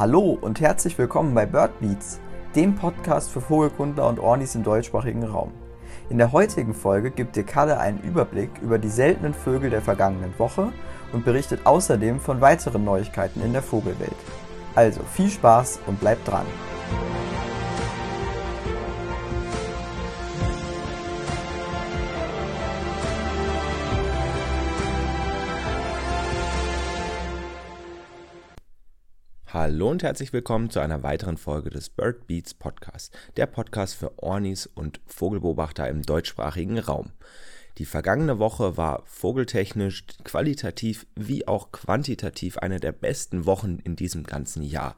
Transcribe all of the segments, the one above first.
Hallo und herzlich willkommen bei Birdbeats, dem Podcast für Vogelkundler und Ornis im deutschsprachigen Raum. In der heutigen Folge gibt dir Kalle einen Überblick über die seltenen Vögel der vergangenen Woche und berichtet außerdem von weiteren Neuigkeiten in der Vogelwelt. Also viel Spaß und bleibt dran! Hallo und herzlich willkommen zu einer weiteren Folge des Bird Beats Podcast, der Podcast für Ornis und Vogelbeobachter im deutschsprachigen Raum. Die vergangene Woche war vogeltechnisch, qualitativ wie auch quantitativ eine der besten Wochen in diesem ganzen Jahr.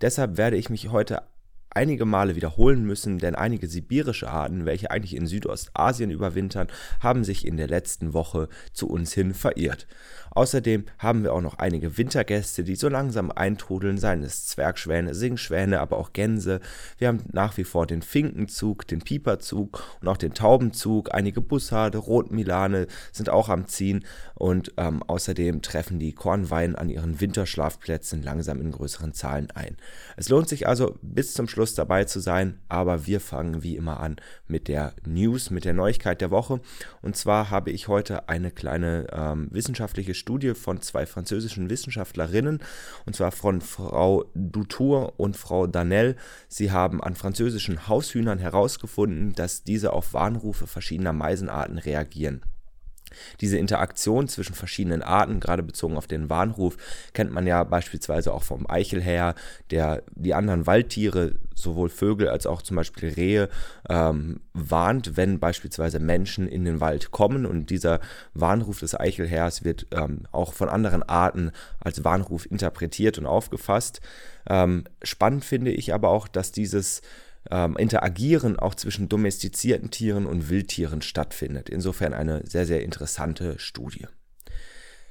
Deshalb werde ich mich heute einige Male wiederholen müssen, denn einige sibirische Arten, welche eigentlich in Südostasien überwintern, haben sich in der letzten Woche zu uns hin verirrt. Außerdem haben wir auch noch einige Wintergäste, die so langsam eintrudeln, seien es Zwergschwäne, Singschwäne, aber auch Gänse. Wir haben nach wie vor den Finkenzug, den Pieperzug und auch den Taubenzug. Einige Bussarde, Rotmilane sind auch am Ziehen und ähm, außerdem treffen die Kornweinen an ihren Winterschlafplätzen langsam in größeren Zahlen ein. Es lohnt sich also bis zum Schluss dabei zu sein, aber wir fangen wie immer an mit der News, mit der Neuigkeit der Woche. Und zwar habe ich heute eine kleine ähm, wissenschaftliche Studie von zwei französischen Wissenschaftlerinnen, und zwar von Frau Dutour und Frau Danel. Sie haben an französischen Haushühnern herausgefunden, dass diese auf Warnrufe verschiedener Meisenarten reagieren. Diese Interaktion zwischen verschiedenen Arten, gerade bezogen auf den Warnruf, kennt man ja beispielsweise auch vom Eichelherr, der die anderen Waldtiere, sowohl Vögel als auch zum Beispiel Rehe, ähm, warnt, wenn beispielsweise Menschen in den Wald kommen. Und dieser Warnruf des Eichelherrs wird ähm, auch von anderen Arten als Warnruf interpretiert und aufgefasst. Ähm, spannend finde ich aber auch, dass dieses ähm, Interagieren auch zwischen domestizierten Tieren und Wildtieren stattfindet. Insofern eine sehr, sehr interessante Studie.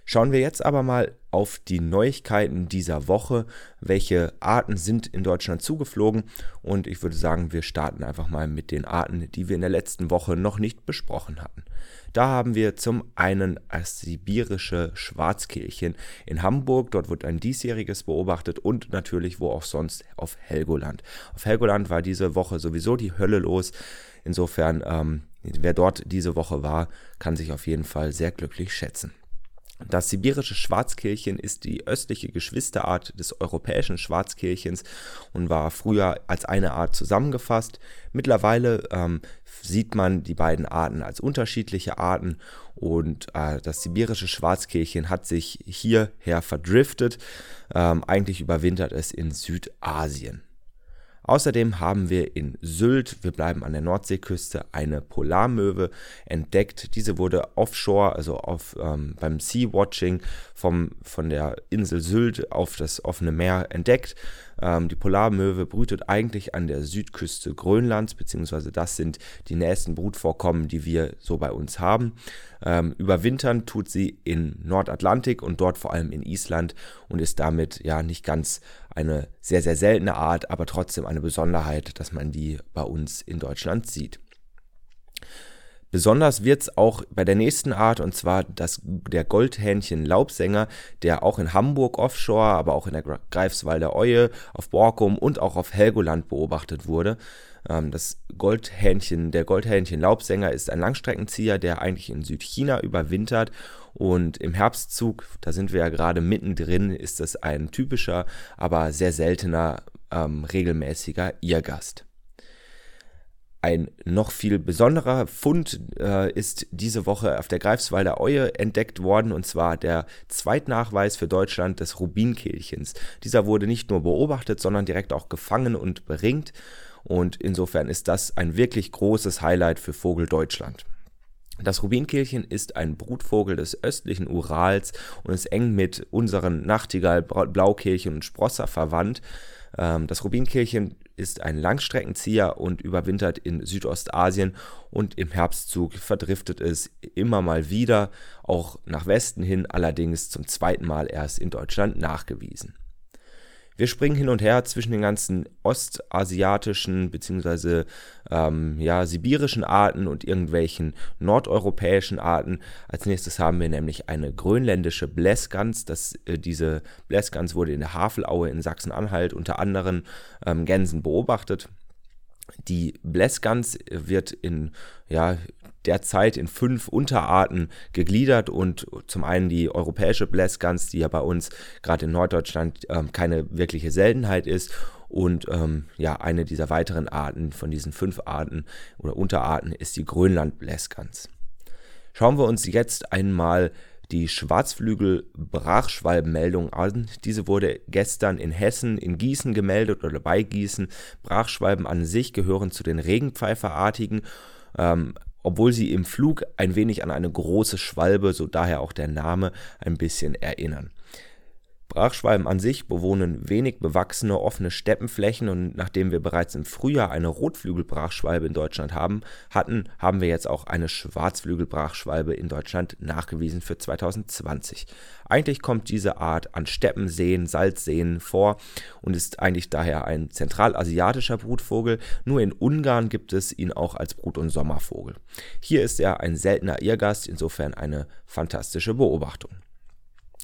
Schauen wir jetzt aber mal auf die Neuigkeiten dieser Woche. Welche Arten sind in Deutschland zugeflogen? Und ich würde sagen, wir starten einfach mal mit den Arten, die wir in der letzten Woche noch nicht besprochen hatten. Da haben wir zum einen das sibirische Schwarzkehlchen in Hamburg. Dort wird ein diesjähriges beobachtet und natürlich wo auch sonst auf Helgoland. Auf Helgoland war diese Woche sowieso die Hölle los. Insofern, ähm, wer dort diese Woche war, kann sich auf jeden Fall sehr glücklich schätzen. Das sibirische Schwarzkehlchen ist die östliche Geschwisterart des europäischen Schwarzkehlchens und war früher als eine Art zusammengefasst. Mittlerweile ähm, sieht man die beiden Arten als unterschiedliche Arten und äh, das sibirische Schwarzkehlchen hat sich hierher verdriftet. Ähm, eigentlich überwintert es in Südasien. Außerdem haben wir in Sylt, wir bleiben an der Nordseeküste, eine Polarmöwe entdeckt. Diese wurde offshore, also auf, ähm, beim Sea-Watching von der Insel Sylt auf das offene Meer entdeckt. Ähm, die Polarmöwe brütet eigentlich an der Südküste Grönlands, beziehungsweise das sind die nächsten Brutvorkommen, die wir so bei uns haben. Ähm, überwintern tut sie in Nordatlantik und dort vor allem in Island und ist damit ja nicht ganz eine sehr, sehr seltene Art, aber trotzdem eine Besonderheit, dass man die bei uns in Deutschland sieht. Besonders wird es auch bei der nächsten Art, und zwar das, der Goldhähnchen-Laubsänger, der auch in Hamburg offshore, aber auch in der Greifswalder Eue, auf Borkum und auch auf Helgoland beobachtet wurde. Ähm, das Goldhähnchen, der Goldhähnchen-Laubsänger ist ein Langstreckenzieher, der eigentlich in Südchina überwintert und im Herbstzug, da sind wir ja gerade mittendrin, ist das ein typischer, aber sehr seltener, ähm, regelmäßiger Irrgast. Ein noch viel besonderer Fund äh, ist diese Woche auf der Greifswalder Eue entdeckt worden, und zwar der Zweitnachweis für Deutschland des Rubinkehlchens. Dieser wurde nicht nur beobachtet, sondern direkt auch gefangen und beringt. Und insofern ist das ein wirklich großes Highlight für Vogel Deutschland. Das Rubinkehlchen ist ein Brutvogel des östlichen Urals und ist eng mit unseren Nachtigall, Blaukehlchen und Sprosser verwandt. Ähm, das Rubinkehlchen ist ein Langstreckenzieher und überwintert in Südostasien und im Herbstzug verdriftet es immer mal wieder, auch nach Westen hin, allerdings zum zweiten Mal erst in Deutschland nachgewiesen. Wir springen hin und her zwischen den ganzen ostasiatischen bzw. Ähm, ja, sibirischen Arten und irgendwelchen nordeuropäischen Arten. Als nächstes haben wir nämlich eine grönländische Blässgans. Äh, diese Blässgans wurde in der Havelaue in Sachsen-Anhalt unter anderen ähm, Gänsen beobachtet. Die Blässgans wird in ja, derzeit in fünf Unterarten gegliedert und zum einen die europäische Blässgans, die ja bei uns gerade in Norddeutschland ähm, keine wirkliche Seltenheit ist und ähm, ja, eine dieser weiteren Arten von diesen fünf Arten oder Unterarten ist die Grönland-Blässgans. Schauen wir uns jetzt einmal die Schwarzflügel-Brachschwalbenmeldung an. Diese wurde gestern in Hessen, in Gießen gemeldet oder bei Gießen. Brachschwalben an sich gehören zu den Regenpfeiferartigen. Ähm, obwohl sie im Flug ein wenig an eine große Schwalbe, so daher auch der Name, ein bisschen erinnern. Brachschwalben an sich bewohnen wenig bewachsene offene Steppenflächen und nachdem wir bereits im Frühjahr eine Rotflügelbrachschwalbe in Deutschland haben, hatten, haben wir jetzt auch eine Schwarzflügelbrachschwalbe in Deutschland nachgewiesen für 2020. Eigentlich kommt diese Art an Steppenseen, Salzseen vor und ist eigentlich daher ein zentralasiatischer Brutvogel. Nur in Ungarn gibt es ihn auch als Brut- und Sommervogel. Hier ist er ein seltener Irrgast, insofern eine fantastische Beobachtung.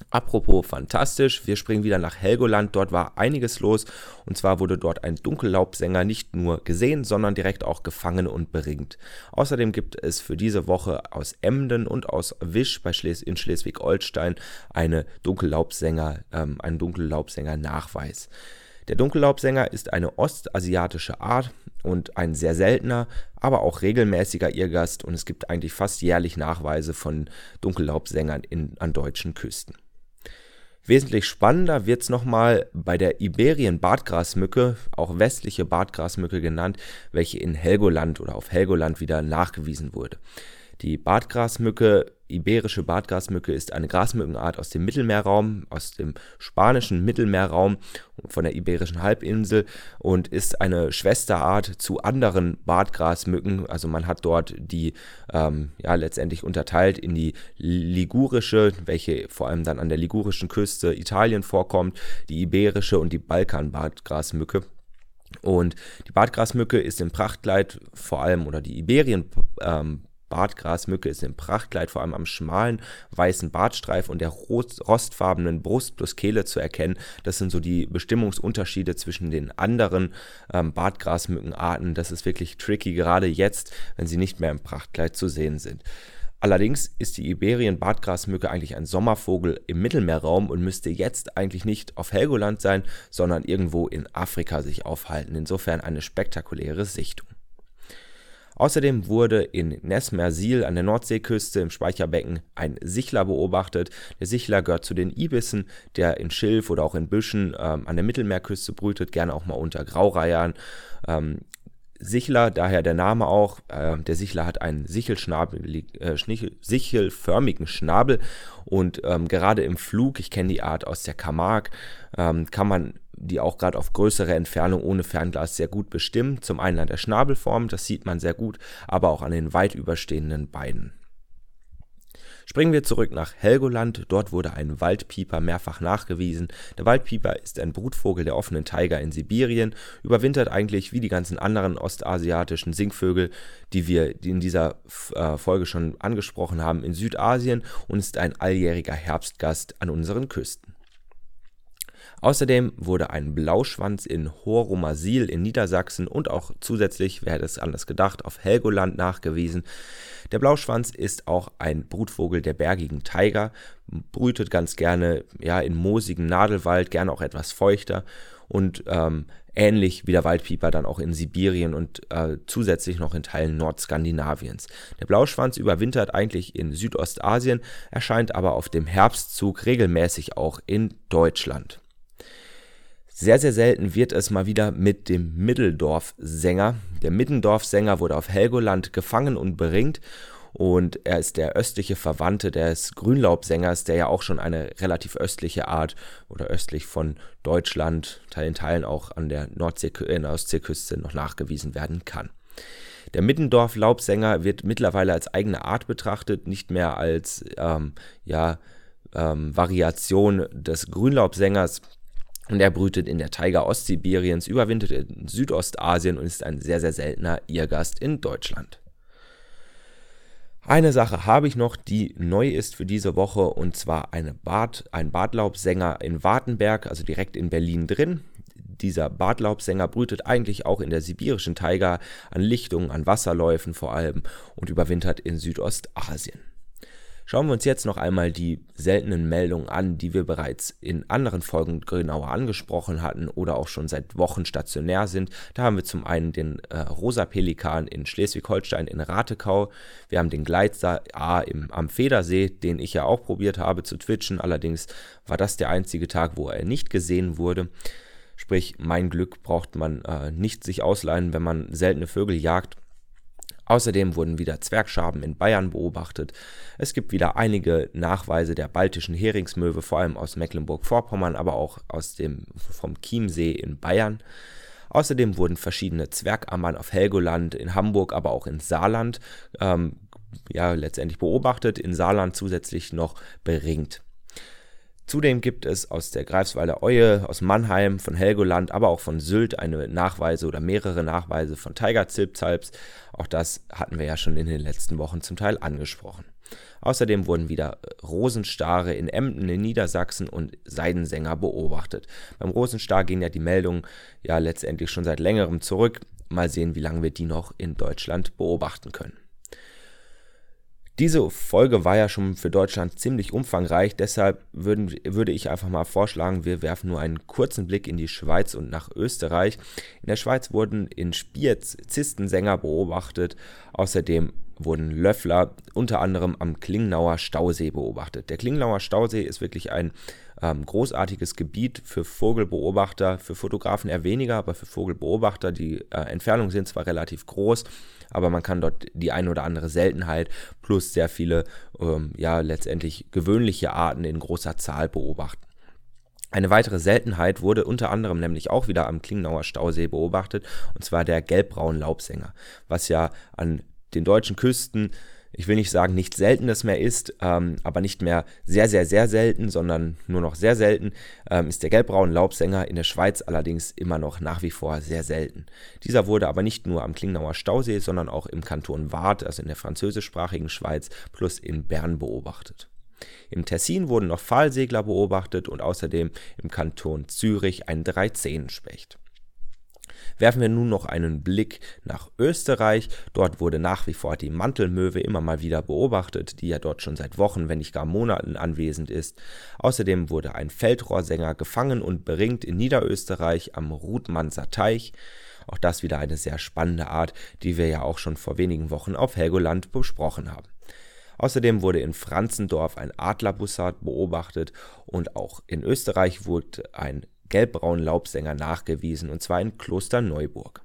Apropos fantastisch, wir springen wieder nach Helgoland. Dort war einiges los. Und zwar wurde dort ein Dunkellaubsänger nicht nur gesehen, sondern direkt auch gefangen und beringt. Außerdem gibt es für diese Woche aus Emden und aus Wisch bei Schles in Schleswig-Holstein eine Dunkellaubsänger, ähm, einen Dunkellaubsänger-Nachweis. Der Dunkellaubsänger ist eine ostasiatische Art und ein sehr seltener, aber auch regelmäßiger Irrgast und es gibt eigentlich fast jährlich Nachweise von Dunkellaubsängern in, an deutschen Küsten. Wesentlich spannender wird es nochmal bei der Iberien-Bartgrasmücke, auch westliche Bartgrasmücke genannt, welche in Helgoland oder auf Helgoland wieder nachgewiesen wurde. Die Bartgrasmücke, iberische Bartgrasmücke, ist eine Grasmückenart aus dem Mittelmeerraum, aus dem spanischen Mittelmeerraum von der iberischen Halbinsel und ist eine Schwesterart zu anderen Bartgrasmücken. Also man hat dort die ähm, ja letztendlich unterteilt in die ligurische, welche vor allem dann an der ligurischen Küste Italien vorkommt, die iberische und die Balkan-Bartgrasmücke. Und die Bartgrasmücke ist im Prachtkleid vor allem oder die Iberien ähm, Bartgrasmücke ist im Prachtkleid vor allem am schmalen weißen Bartstreif und der rostfarbenen Brust plus Kehle zu erkennen. Das sind so die Bestimmungsunterschiede zwischen den anderen ähm, Bartgrasmückenarten. Das ist wirklich tricky, gerade jetzt, wenn sie nicht mehr im Prachtkleid zu sehen sind. Allerdings ist die Iberien-Bartgrasmücke eigentlich ein Sommervogel im Mittelmeerraum und müsste jetzt eigentlich nicht auf Helgoland sein, sondern irgendwo in Afrika sich aufhalten. Insofern eine spektakuläre Sichtung. Außerdem wurde in Nesmersil an der Nordseeküste im Speicherbecken ein Sichler beobachtet. Der Sichler gehört zu den Ibissen, der in Schilf oder auch in Büschen ähm, an der Mittelmeerküste brütet, gerne auch mal unter Graureihern. Ähm, Sichler, daher der Name auch. Äh, der Sichler hat einen äh, sichelförmigen Schnabel und ähm, gerade im Flug, ich kenne die Art aus der Camargue, ähm, kann man die auch gerade auf größere Entfernung ohne Fernglas sehr gut bestimmen. Zum einen an der Schnabelform, das sieht man sehr gut, aber auch an den weit überstehenden Beinen. Springen wir zurück nach Helgoland. Dort wurde ein Waldpieper mehrfach nachgewiesen. Der Waldpieper ist ein Brutvogel der offenen Taiga in Sibirien, überwintert eigentlich wie die ganzen anderen ostasiatischen Singvögel, die wir in dieser äh, Folge schon angesprochen haben, in Südasien und ist ein alljähriger Herbstgast an unseren Küsten. Außerdem wurde ein Blauschwanz in Horumasil in Niedersachsen und auch zusätzlich, wer hätte es anders gedacht, auf Helgoland nachgewiesen. Der Blauschwanz ist auch ein Brutvogel der bergigen Taiga, brütet ganz gerne ja, in moosigen Nadelwald, gerne auch etwas feuchter und ähm, ähnlich wie der Waldpieper dann auch in Sibirien und äh, zusätzlich noch in Teilen Nordskandinaviens. Der Blauschwanz überwintert eigentlich in Südostasien, erscheint aber auf dem Herbstzug regelmäßig auch in Deutschland. Sehr, sehr selten wird es mal wieder mit dem Mitteldorf-Sänger. Der Mittendorf-Sänger wurde auf Helgoland gefangen und beringt und er ist der östliche Verwandte des Grünlaubsängers, der ja auch schon eine relativ östliche Art oder östlich von Deutschland, Teilen Teilen auch an der Nordsee, äh, noch nachgewiesen werden kann. Der Mittendorf-Laubsänger wird mittlerweile als eigene Art betrachtet, nicht mehr als ähm, ja, ähm, Variation des Grünlaubsängers, Und er brütet in der Taiga Ostsibiriens, überwintert in Südostasien und ist ein sehr, sehr seltener Irrgast in Deutschland. Eine Sache habe ich noch, die neu ist für diese Woche, und zwar eine Bart, ein Bartlaubsänger in Wartenberg, also direkt in Berlin drin. Dieser Bartlaubsänger brütet eigentlich auch in der sibirischen Taiga an Lichtungen, an Wasserläufen vor allem und überwintert in Südostasien. Schauen wir uns jetzt noch einmal die seltenen Meldungen an, die wir bereits in anderen Folgen genauer angesprochen hatten oder auch schon seit Wochen stationär sind. Da haben wir zum einen den äh, Rosa Pelikan in Schleswig-Holstein in Ratekau. Wir haben den Gleitser A im, am Federsee, den ich ja auch probiert habe zu twitchen. Allerdings war das der einzige Tag, wo er nicht gesehen wurde. Sprich, mein Glück braucht man äh, nicht sich ausleihen, wenn man seltene Vögel jagt. Außerdem wurden wieder Zwergschaben in Bayern beobachtet. Es gibt wieder einige Nachweise der baltischen Heringsmöwe, vor allem aus Mecklenburg-Vorpommern, aber auch aus dem, vom Chiemsee in Bayern. Außerdem wurden verschiedene Zwergammern auf Helgoland, in Hamburg, aber auch in Saarland ähm, ja, letztendlich beobachtet, in Saarland zusätzlich noch beringt. Zudem gibt es aus der Greifswalder Eue, aus Mannheim, von Helgoland, aber auch von Sylt eine Nachweise oder mehrere Nachweise von Tigerzilpzalps. Auch das hatten wir ja schon in den letzten Wochen zum Teil angesprochen. Außerdem wurden wieder Rosenstare in Emden in Niedersachsen und Seidensänger beobachtet. Beim Rosenstar gehen ja die Meldungen ja letztendlich schon seit längerem zurück. Mal sehen, wie lange wir die noch in Deutschland beobachten können. Diese Folge war ja schon für Deutschland ziemlich umfangreich, deshalb würden, würde ich einfach mal vorschlagen, wir werfen nur einen kurzen Blick in die Schweiz und nach Österreich. In der Schweiz wurden in Spiez Zistensänger beobachtet, außerdem wurden Löffler unter anderem am Klingnauer Stausee beobachtet. Der Klingnauer Stausee ist wirklich ein ähm, großartiges Gebiet für Vogelbeobachter, für Fotografen eher weniger, aber für Vogelbeobachter. Die äh, Entfernungen sind zwar relativ groß, aber man kann dort die ein oder andere Seltenheit plus sehr viele, ähm, ja, letztendlich gewöhnliche Arten in großer Zahl beobachten. Eine weitere Seltenheit wurde unter anderem nämlich auch wieder am Klingnauer Stausee beobachtet, und zwar der gelbbraun Laubsänger, was ja an den deutschen Küsten ich will nicht sagen, nichts Seltenes mehr ist, ähm, aber nicht mehr sehr, sehr, sehr selten, sondern nur noch sehr selten, ähm, ist der gelbbraune Laubsänger in der Schweiz allerdings immer noch nach wie vor sehr selten. Dieser wurde aber nicht nur am Klingnauer Stausee, sondern auch im Kanton Waadt, also in der französischsprachigen Schweiz, plus in Bern beobachtet. Im Tessin wurden noch Pfahlsegler beobachtet und außerdem im Kanton Zürich ein Dreizehenspecht. Werfen wir nun noch einen Blick nach Österreich. Dort wurde nach wie vor die Mantelmöwe immer mal wieder beobachtet, die ja dort schon seit Wochen, wenn nicht gar Monaten anwesend ist. Außerdem wurde ein Feldrohrsänger gefangen und beringt in Niederösterreich am Rudmanser Teich. Auch das wieder eine sehr spannende Art, die wir ja auch schon vor wenigen Wochen auf Helgoland besprochen haben. Außerdem wurde in Franzendorf ein Adlerbussard beobachtet und auch in Österreich wurde ein gelbbraunen Laubsänger nachgewiesen, und zwar in Klosterneuburg.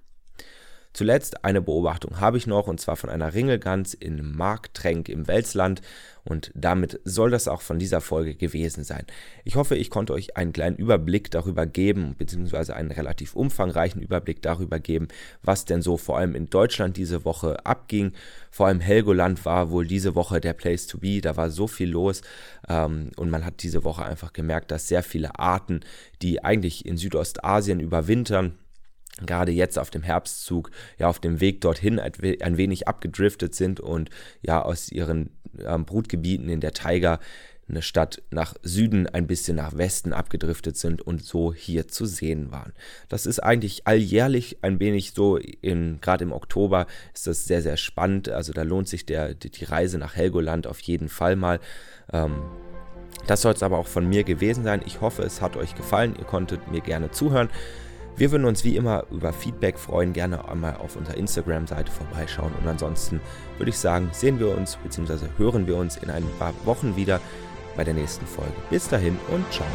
Zuletzt eine Beobachtung habe ich noch, und zwar von einer Ringelgans in Marktrenk im Welsland. Und damit soll das auch von dieser Folge gewesen sein. Ich hoffe, ich konnte euch einen kleinen Überblick darüber geben, beziehungsweise einen relativ umfangreichen Überblick darüber geben, was denn so vor allem in Deutschland diese Woche abging. Vor allem Helgoland war wohl diese Woche der Place to be. Da war so viel los. Ähm, und man hat diese Woche einfach gemerkt, dass sehr viele Arten, die eigentlich in Südostasien überwintern, gerade jetzt auf dem Herbstzug, ja auf dem Weg dorthin ein wenig abgedriftet sind und ja aus ihren ähm, Brutgebieten in der Taiga eine Stadt nach Süden ein bisschen nach Westen abgedriftet sind und so hier zu sehen waren. Das ist eigentlich alljährlich ein wenig so, gerade im Oktober ist das sehr, sehr spannend. Also da lohnt sich der, die Reise nach Helgoland auf jeden Fall mal. Ähm, das soll es aber auch von mir gewesen sein. Ich hoffe, es hat euch gefallen. Ihr konntet mir gerne zuhören. Wir würden uns wie immer über Feedback freuen, gerne einmal auf unserer Instagram-Seite vorbeischauen. Und ansonsten würde ich sagen, sehen wir uns bzw. hören wir uns in ein paar Wochen wieder bei der nächsten Folge. Bis dahin und ciao.